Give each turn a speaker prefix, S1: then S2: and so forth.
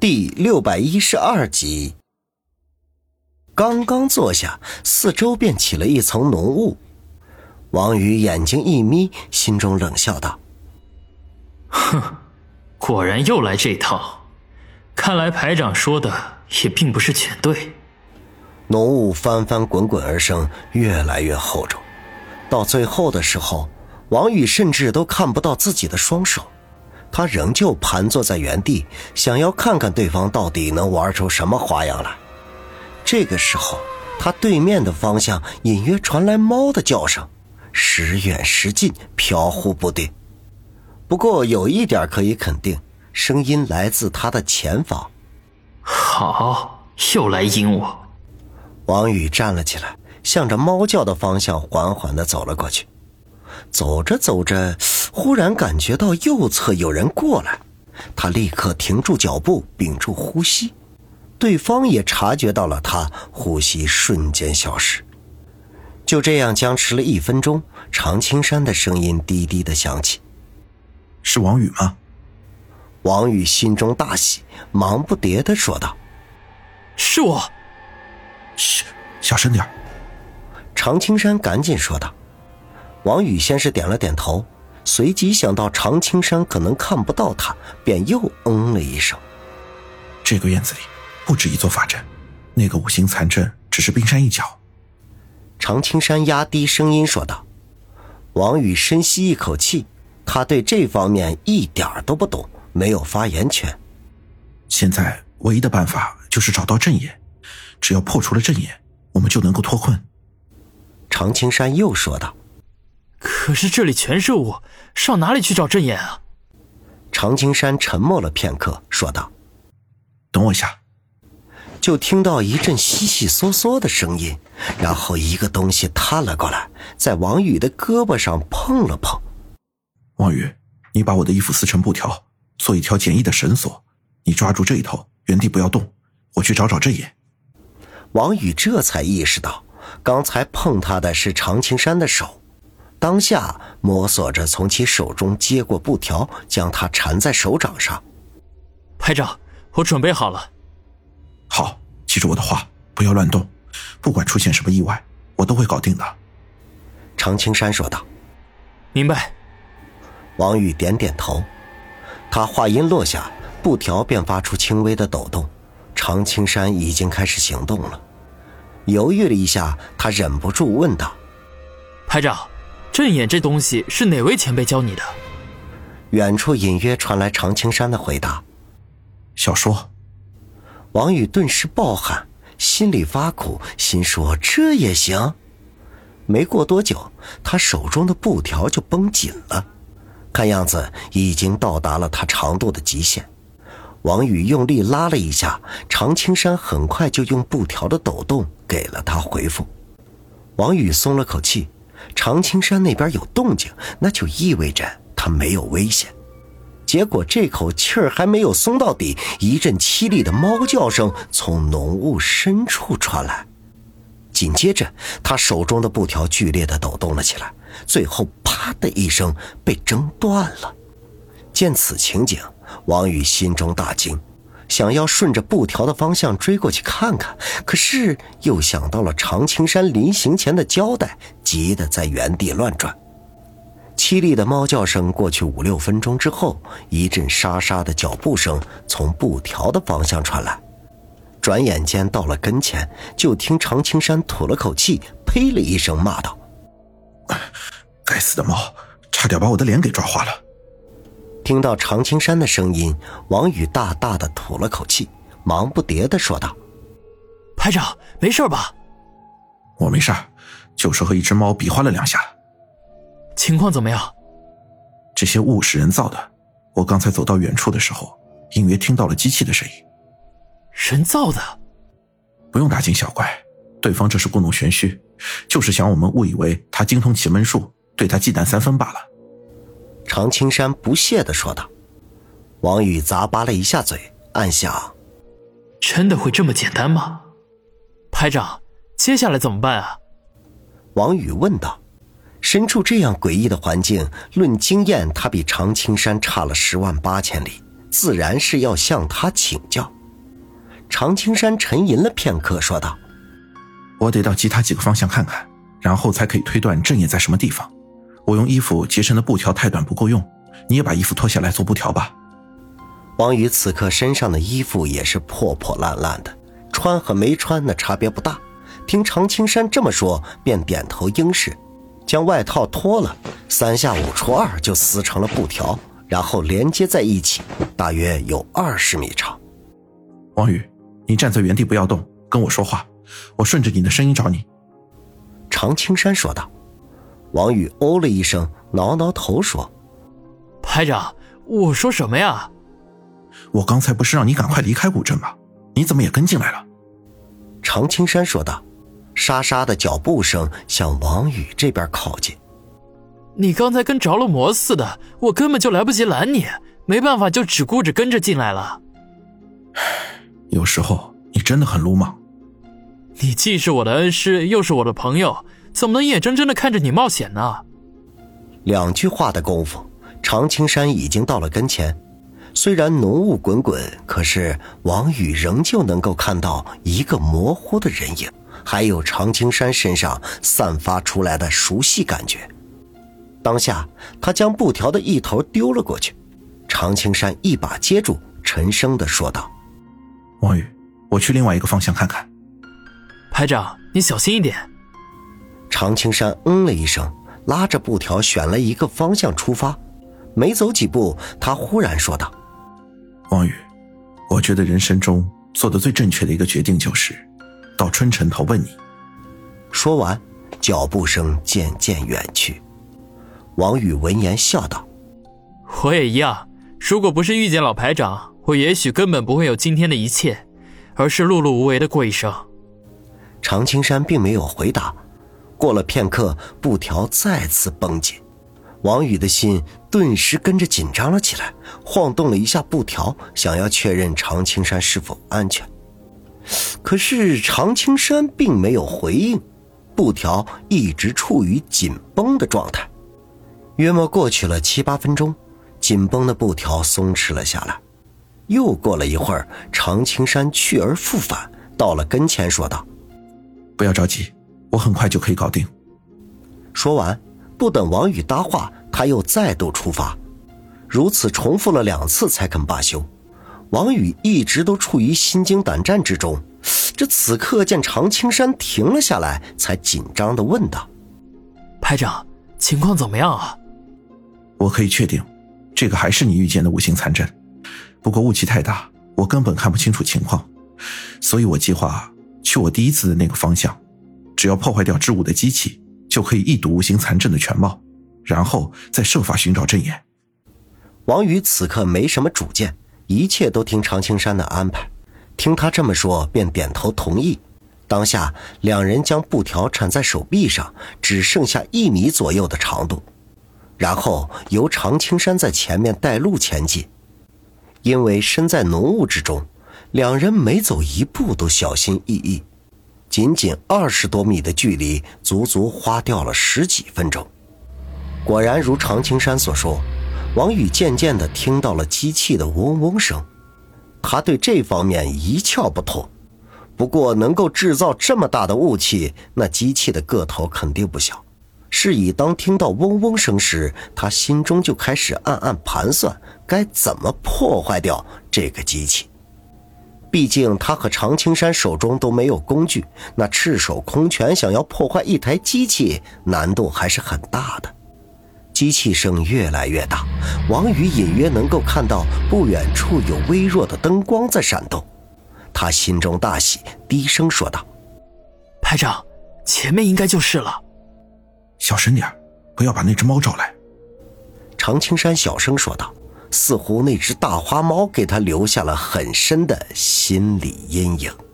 S1: 第六百一十二集，刚刚坐下，四周便起了一层浓雾。王宇眼睛一眯，心中冷笑道：“
S2: 哼，果然又来这套。看来排长说的也并不是全对。”
S1: 浓雾翻翻滚滚而生，越来越厚重。到最后的时候，王宇甚至都看不到自己的双手。他仍旧盘坐在原地，想要看看对方到底能玩出什么花样来。这个时候，他对面的方向隐约传来猫的叫声，时远时近，飘忽不定。不过有一点可以肯定，声音来自他的前方。
S2: 好，又来阴我。
S1: 王宇站了起来，向着猫叫的方向缓缓地走了过去。走着走着。忽然感觉到右侧有人过来，他立刻停住脚步，屏住呼吸。对方也察觉到了他，呼吸瞬间消失。就这样僵持了一分钟，常青山的声音低低的响起：“
S3: 是王宇吗？”
S1: 王宇心中大喜，忙不迭的说道：“
S2: 是我。”“
S3: 嘘，小声点
S1: 常青山赶紧说道。王宇先是点了点头。随即想到常青山可能看不到他，便又嗯了一声。
S3: 这个院子里不止一座法阵，那个五行残阵只是冰山一角。
S1: 常青山压低声音说道。王宇深吸一口气，他对这方面一点都不懂，没有发言权。
S3: 现在唯一的办法就是找到阵眼，只要破除了阵眼，我们就能够脱困。
S1: 常青山又说道。
S2: 可是这里全是雾，上哪里去找阵眼啊？
S1: 常青山沉默了片刻，说道：“
S3: 等我一下。”
S1: 就听到一阵悉悉嗦嗦的声音，然后一个东西探了过来，在王宇的胳膊上碰了碰。
S3: 王宇，你把我的衣服撕成布条，做一条简易的绳索，你抓住这一头，原地不要动，我去找找阵眼。
S1: 王宇这才意识到，刚才碰他的是常青山的手。当下摸索着从其手中接过布条，将它缠在手掌上。
S2: 排长，我准备好了。
S3: 好，记住我的话，不要乱动。不管出现什么意外，我都会搞定的。
S1: 常青山说道。
S2: 明白。
S1: 王宇点点头。他话音落下，布条便发出轻微的抖动。常青山已经开始行动了。犹豫了一下，他忍不住问道：“
S2: 排长。”阵眼这东西是哪位前辈教你的？
S1: 远处隐约传来常青山的回答：“
S3: 小说。”
S1: 王宇顿时暴汗，心里发苦，心说这也行。没过多久，他手中的布条就绷紧了，看样子已经到达了他长度的极限。王宇用力拉了一下，常青山很快就用布条的抖动给了他回复。王宇松了口气。常青山那边有动静，那就意味着他没有危险。结果这口气儿还没有松到底，一阵凄厉的猫叫声从浓雾深处传来。紧接着，他手中的布条剧烈的抖动了起来，最后啪的一声被挣断了。见此情景，王宇心中大惊。想要顺着布条的方向追过去看看，可是又想到了常青山临行前的交代，急得在原地乱转。凄厉的猫叫声过去五六分钟之后，一阵沙沙的脚步声从布条的方向传来。转眼间到了跟前，就听常青山吐了口气，呸了一声，骂道：“
S3: 该死的猫，差点把我的脸给抓花了。”
S1: 听到常青山的声音，王宇大大的吐了口气，忙不迭的说道：“
S2: 排长，没事吧？”“
S3: 我没事，就是和一只猫比划了两下。”“
S2: 情况怎么样？”“
S3: 这些雾是人造的，我刚才走到远处的时候，隐约听到了机器的声音。”“
S2: 人造的？”“
S3: 不用大惊小怪，对方这是故弄玄虚，就是想我们误以为他精通奇门术，对他忌惮三分罢了。”
S1: 常青山不屑的说道：“王宇咂巴了一下嘴，暗想：
S2: 真的会这么简单吗？排长，接下来怎么办啊？”
S1: 王宇问道。身处这样诡异的环境，论经验，他比常青山差了十万八千里，自然是要向他请教。常青山沉吟了片刻，说道：“
S3: 我得到其他几个方向看看，然后才可以推断阵眼在什么地方。我用衣服结成的布条太短不够用，你也把衣服脱下来做布条吧。”
S1: 王宇此刻身上的衣服也是破破烂烂的，穿和没穿那差别不大。听常青山这么说，便点头应是，将外套脱了，三下五除二就撕成了布条，然后连接在一起，大约有二十米长。
S3: 王宇，你站在原地不要动，跟我说话，我顺着你的声音找你。”
S1: 常青山说道。王宇哦了一声，挠挠头说：“
S2: 排长，我说什么呀？”
S3: 我刚才不是让你赶快离开古镇吗？你怎么也跟进来了？
S1: 常青山说道，沙沙的脚步声向王宇这边靠近。
S2: 你刚才跟着了魔似的，我根本就来不及拦你，没办法，就只顾着跟着进来了。
S3: 有时候你真的很鲁莽。
S2: 你既是我的恩师，又是我的朋友，怎么能眼睁睁的看着你冒险呢？
S1: 两句话的功夫，常青山已经到了跟前。虽然浓雾滚滚，可是王宇仍旧能够看到一个模糊的人影，还有常青山身上散发出来的熟悉感觉。当下，他将布条的一头丢了过去，常青山一把接住，沉声的说道：“
S3: 王宇，我去另外一个方向看看。”
S2: 排长，你小心一点。
S1: 常青山嗯了一声，拉着布条选了一个方向出发。没走几步，他忽然说道。
S3: 王宇，我觉得人生中做的最正确的一个决定就是，到春城投奔你。
S1: 说完，脚步声渐渐远去。王宇闻言笑道：“
S2: 我也一样。如果不是遇见老排长，我也许根本不会有今天的一切，而是碌碌无为的过一生。”
S1: 常青山并没有回答。过了片刻，布条再次绷紧。王宇的心顿时跟着紧张了起来，晃动了一下布条，想要确认常青山是否安全。可是常青山并没有回应，布条一直处于紧绷的状态。约莫过去了七八分钟，紧绷的布条松弛了下来。又过了一会儿，常青山去而复返，到了跟前，说道：“
S3: 不要着急，我很快就可以搞定。”
S1: 说完。不等王宇搭话，他又再度出发，如此重复了两次才肯罢休。王宇一直都处于心惊胆战之中，这此刻见常青山停了下来，才紧张的问道：“
S2: 排长，情况怎么样啊？”
S3: 我可以确定，这个还是你遇见的五行残阵，不过雾气太大，我根本看不清楚情况，所以我计划去我第一次的那个方向，只要破坏掉织物的机器。就可以一睹无形残阵的全貌，然后再设法寻找阵眼。
S1: 王宇此刻没什么主见，一切都听常青山的安排。听他这么说，便点头同意。当下，两人将布条缠在手臂上，只剩下一米左右的长度，然后由常青山在前面带路前进。因为身在浓雾之中，两人每走一步都小心翼翼。仅仅二十多米的距离，足足花掉了十几分钟。果然如常青山所说，王宇渐渐地听到了机器的嗡嗡声。他对这方面一窍不通，不过能够制造这么大的雾气，那机器的个头肯定不小。是以当听到嗡嗡声时，他心中就开始暗暗盘算，该怎么破坏掉这个机器。毕竟他和常青山手中都没有工具，那赤手空拳想要破坏一台机器，难度还是很大的。机器声越来越大，王宇隐约能够看到不远处有微弱的灯光在闪动，他心中大喜，低声说道：“
S2: 排长，前面应该就是了。
S3: 小声点，不要把那只猫招来。”
S1: 常青山小声说道。似乎那只大花猫给他留下了很深的心理阴影。